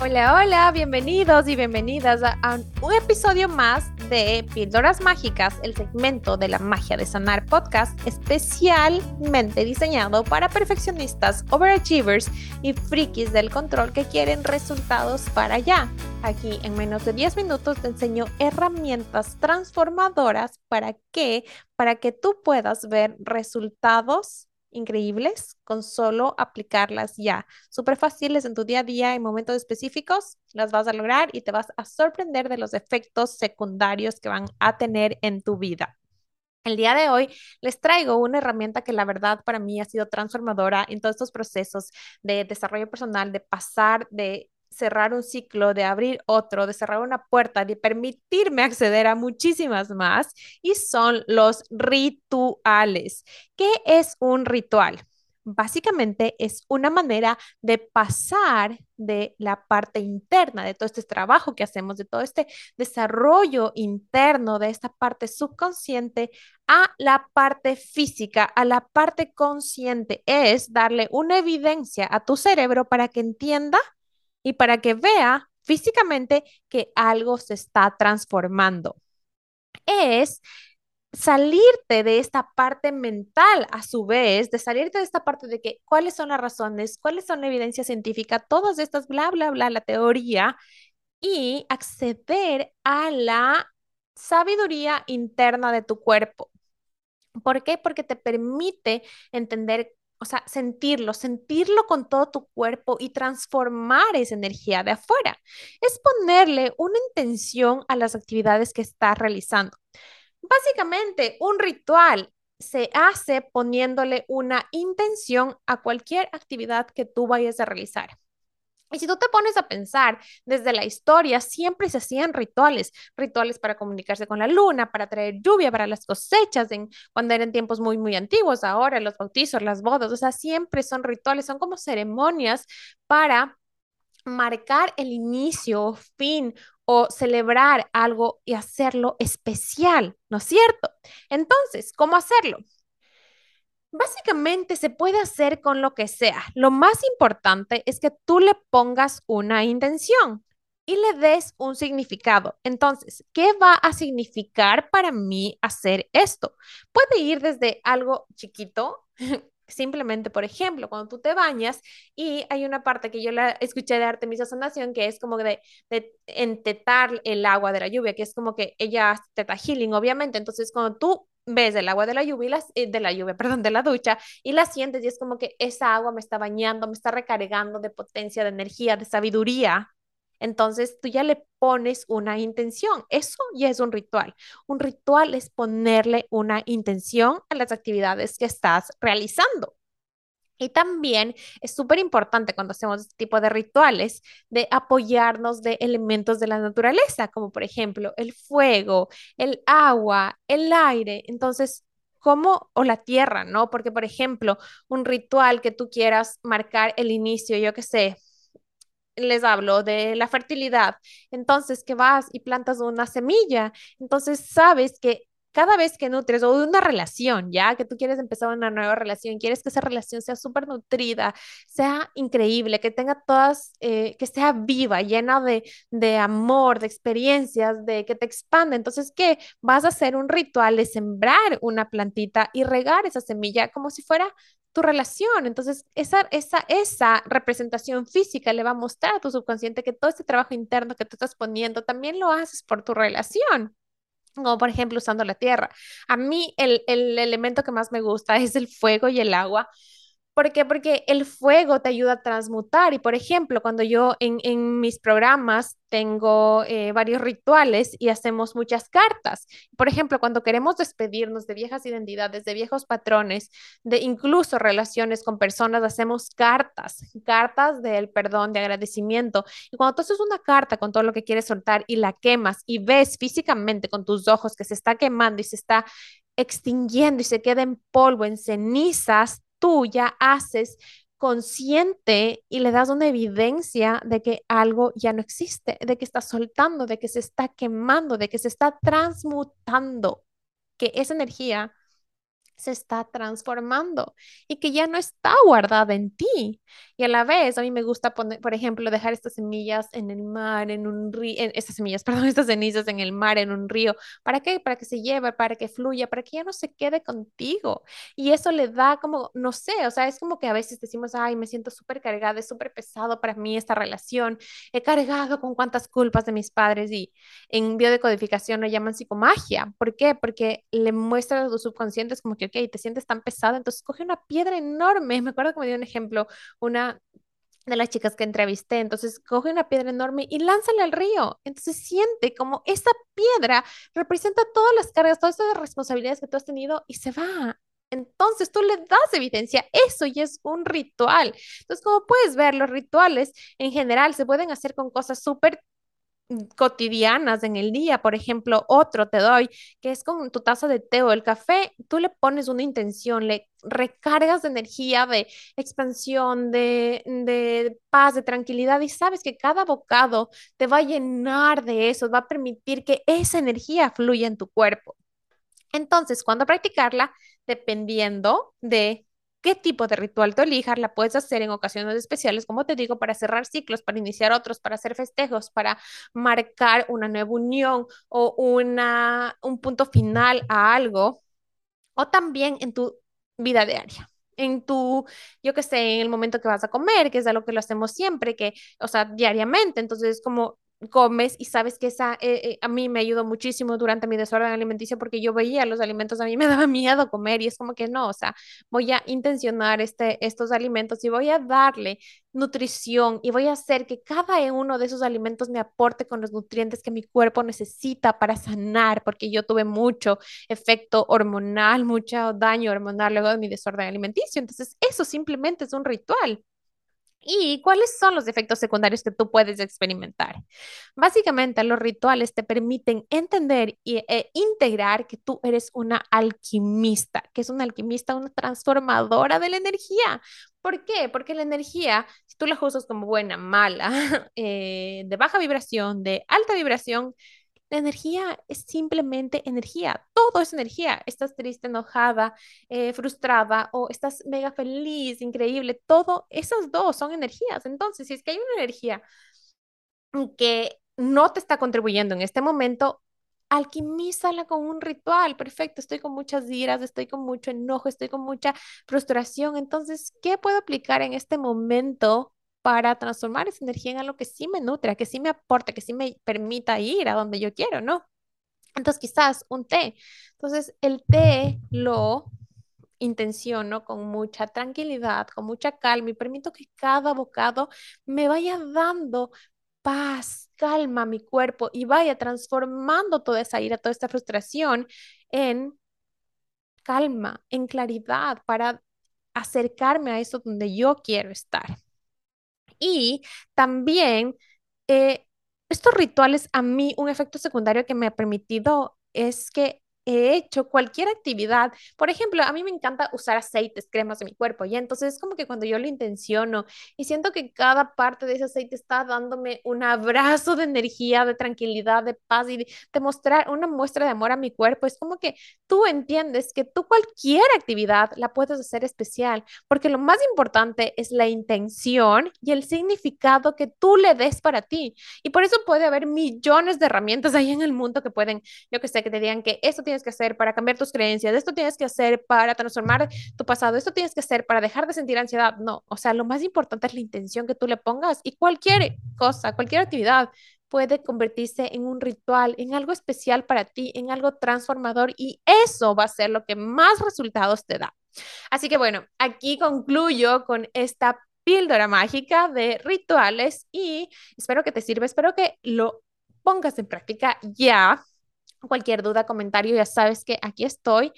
Hola, hola, bienvenidos y bienvenidas a, un episodio más de Píldoras Mágicas, el segmento de la magia de sanar podcast especialmente diseñado para perfeccionistas, overachievers y frikis del control que quieren resultados para allá. Aquí en menos de 10 minutos te enseño herramientas transformadoras para que para que tú puedas ver resultados increíbles con solo aplicarlas ya. Súper fáciles en tu día a día, en momentos específicos, las vas a lograr y te vas a sorprender de los efectos secundarios que van a tener en tu vida. El día de hoy les traigo una herramienta que la verdad para mí ha sido transformadora en todos estos procesos de desarrollo personal, de pasar de cerrar un ciclo, de abrir otro, de cerrar una puerta, de permitirme acceder a muchísimas más, y son los rituales. ¿Qué es un ritual? Básicamente es una manera de pasar de la parte interna, de todo este trabajo que hacemos, de todo este desarrollo interno, de esta parte subconsciente, a la parte física, a la parte consciente. Es darle una evidencia a tu cerebro para que entienda y para que vea físicamente que algo se está transformando. Es salirte de esta parte mental a su vez, de salirte de esta parte de que cuáles son las razones, cuáles son la evidencia científica, todas estas, bla, bla, bla, la teoría, y acceder a la sabiduría interna de tu cuerpo. ¿Por qué? Porque te permite entender o sea, sentirlo, sentirlo con todo tu cuerpo y transformar esa energía de afuera. Es ponerle una intención a las actividades que estás realizando. Básicamente, un ritual se hace poniéndole una intención a cualquier actividad que tú vayas a realizar. Y si tú te pones a pensar, desde la historia siempre se hacían rituales, rituales para comunicarse con la luna, para traer lluvia, para las cosechas, en, cuando eran tiempos muy, muy antiguos, ahora los bautizos, las bodas, o sea, siempre son rituales, son como ceremonias para marcar el inicio, fin o celebrar algo y hacerlo especial, ¿no es cierto? Entonces, ¿cómo hacerlo? Básicamente se puede hacer con lo que sea. Lo más importante es que tú le pongas una intención y le des un significado. Entonces, ¿qué va a significar para mí hacer esto? Puede ir desde algo chiquito, simplemente, por ejemplo, cuando tú te bañas y hay una parte que yo la escuché de Artemisa Sanación que es como de, de entetar el agua de la lluvia, que es como que ella hace teta healing, obviamente. Entonces, cuando tú ves el agua de la lluvia, eh, de la lluvia, perdón, de la ducha, y la sientes y es como que esa agua me está bañando, me está recargando de potencia, de energía, de sabiduría. Entonces tú ya le pones una intención. Eso ya es un ritual. Un ritual es ponerle una intención a las actividades que estás realizando. Y también es súper importante cuando hacemos este tipo de rituales de apoyarnos de elementos de la naturaleza, como por ejemplo el fuego, el agua, el aire. Entonces, ¿cómo? O la tierra, ¿no? Porque, por ejemplo, un ritual que tú quieras marcar el inicio, yo qué sé, les hablo de la fertilidad. Entonces, que vas y plantas una semilla, entonces sabes que cada vez que nutres o de una relación, ya que tú quieres empezar una nueva relación, quieres que esa relación sea súper nutrida, sea increíble, que tenga todas, eh, que sea viva, llena de, de amor, de experiencias, de que te expanda. Entonces, ¿qué? Vas a hacer un ritual de sembrar una plantita y regar esa semilla como si fuera tu relación. Entonces, esa, esa, esa representación física le va a mostrar a tu subconsciente que todo este trabajo interno que tú estás poniendo también lo haces por tu relación como por ejemplo usando la tierra. A mí el, el elemento que más me gusta es el fuego y el agua, ¿Por qué? Porque el fuego te ayuda a transmutar y, por ejemplo, cuando yo en, en mis programas tengo eh, varios rituales y hacemos muchas cartas. Por ejemplo, cuando queremos despedirnos de viejas identidades, de viejos patrones, de incluso relaciones con personas, hacemos cartas, cartas del perdón, de agradecimiento. Y cuando tú haces una carta con todo lo que quieres soltar y la quemas y ves físicamente con tus ojos que se está quemando y se está extinguiendo y se queda en polvo, en cenizas, tú ya haces consciente y le das una evidencia de que algo ya no existe, de que está soltando, de que se está quemando, de que se está transmutando, que esa energía se está transformando y que ya no está guardada en ti. Y a la vez, a mí me gusta poner, por ejemplo, dejar estas semillas en el mar, en un río, estas semillas, perdón, estas cenizas en el mar, en un río. ¿Para qué? Para que se lleve, para que fluya, para que ya no se quede contigo. Y eso le da como, no sé, o sea, es como que a veces decimos, ay, me siento súper cargada, es súper pesado para mí esta relación, he cargado con cuántas culpas de mis padres y en biodecodificación lo llaman psicomagia. ¿Por qué? Porque le muestra a los subconscientes como que ok, te sientes tan pesado, entonces coge una piedra enorme. Me acuerdo que me dio un ejemplo, una de las chicas que entrevisté, entonces coge una piedra enorme y lánzala al río. Entonces siente como esa piedra representa todas las cargas, todas las responsabilidades que tú has tenido y se va. Entonces tú le das evidencia, eso y es un ritual. Entonces, como puedes ver, los rituales en general se pueden hacer con cosas súper cotidianas en el día, por ejemplo, otro te doy, que es con tu taza de té o el café, tú le pones una intención, le recargas de energía, de expansión, de, de paz, de tranquilidad y sabes que cada bocado te va a llenar de eso, va a permitir que esa energía fluya en tu cuerpo. Entonces, cuando practicarla, dependiendo de qué tipo de ritual te elijas, la puedes hacer en ocasiones especiales, como te digo, para cerrar ciclos, para iniciar otros, para hacer festejos, para marcar una nueva unión o una, un punto final a algo, o también en tu vida diaria en tu, yo qué sé, en el momento que vas a comer, que es algo que lo hacemos siempre, que, o sea, diariamente. Entonces, como comes y sabes que esa eh, eh, a mí me ayudó muchísimo durante mi desorden alimenticio porque yo veía los alimentos, a mí me daba miedo comer y es como que no, o sea, voy a intencionar este, estos alimentos y voy a darle nutrición y voy a hacer que cada uno de esos alimentos me aporte con los nutrientes que mi cuerpo necesita para sanar, porque yo tuve mucho efecto hormonal, mucho daño hormonal luego de mi desorden alimenticio. Entonces, eso simplemente es un ritual. ¿Y cuáles son los efectos secundarios que tú puedes experimentar? Básicamente, los rituales te permiten entender e integrar que tú eres una alquimista, que es una alquimista, una transformadora de la energía. ¿Por qué? Porque la energía, si tú la usas como buena, mala, eh, de baja vibración, de alta vibración, la energía es simplemente energía, todo es energía. Estás triste, enojada, eh, frustrada o estás mega feliz, increíble, todo, esas dos son energías. Entonces, si es que hay una energía que no te está contribuyendo en este momento, alquimízala con un ritual. Perfecto, estoy con muchas iras, estoy con mucho enojo, estoy con mucha frustración. Entonces, ¿qué puedo aplicar en este momento para transformar esa energía en algo que sí me nutra, que sí me aporte, que sí me permita ir a donde yo quiero, ¿no? Entonces, quizás un té. Entonces, el té lo intenciono con mucha tranquilidad, con mucha calma y permito que cada bocado me vaya dando paz, calma a mi cuerpo y vaya transformando toda esa ira, toda esta frustración en calma, en claridad para acercarme a eso donde yo quiero estar. Y también eh, estos rituales a mí, un efecto secundario que me ha permitido es que he hecho cualquier actividad. Por ejemplo, a mí me encanta usar aceites, cremas de mi cuerpo, y entonces es como que cuando yo lo intenciono y siento que cada parte de ese aceite está dándome un abrazo de energía, de tranquilidad, de paz y de, mostrar una muestra de amor a mi cuerpo, es como que tú entiendes que tú cualquier actividad la puedes hacer especial, porque lo más importante es la intención y el significado que tú le des para ti. Y por eso puede haber millones de herramientas ahí en el mundo que pueden, yo que sé, que te digan que eso tiene que hacer para cambiar tus creencias, esto tienes que hacer para transformar tu pasado, esto tienes que hacer para dejar de sentir ansiedad. No, o sea, lo más importante es la intención que tú le pongas y cualquier cosa, cualquier actividad puede convertirse en un ritual, en algo especial para ti, en algo transformador y eso va a ser lo que más resultados te da. Así que bueno, aquí concluyo con esta píldora mágica de rituales y espero que te sirva, espero que lo pongas en práctica ya Cualquier duda, comentario, ya sabes que aquí estoy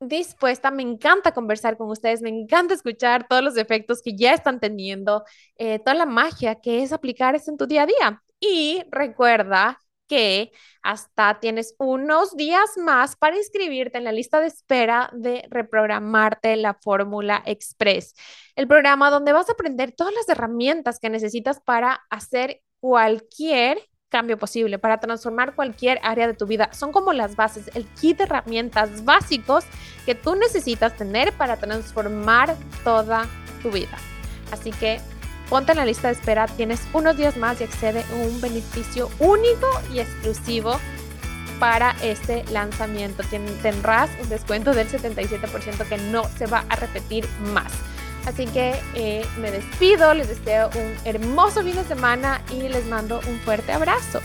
dispuesta, me encanta conversar con ustedes, me encanta escuchar todos los efectos que ya están teniendo, eh, toda la magia que es aplicar eso en tu día a día. Y recuerda que hasta tienes unos días más para inscribirte en la lista de espera de reprogramarte la Fórmula Express, el programa donde vas a aprender todas las herramientas que necesitas para hacer cualquier cambio posible, para transformar cualquier área de tu vida. Son como las bases, el kit de herramientas básicos que tú necesitas tener para transformar toda tu vida. Así que ponte en la lista de espera, tienes unos días más y accede a un beneficio único y exclusivo para este lanzamiento. Tendrás un descuento del 77% que no se va a repetir más. Así que eh, me despido, les deseo un hermoso fin de semana y les mando un fuerte abrazo.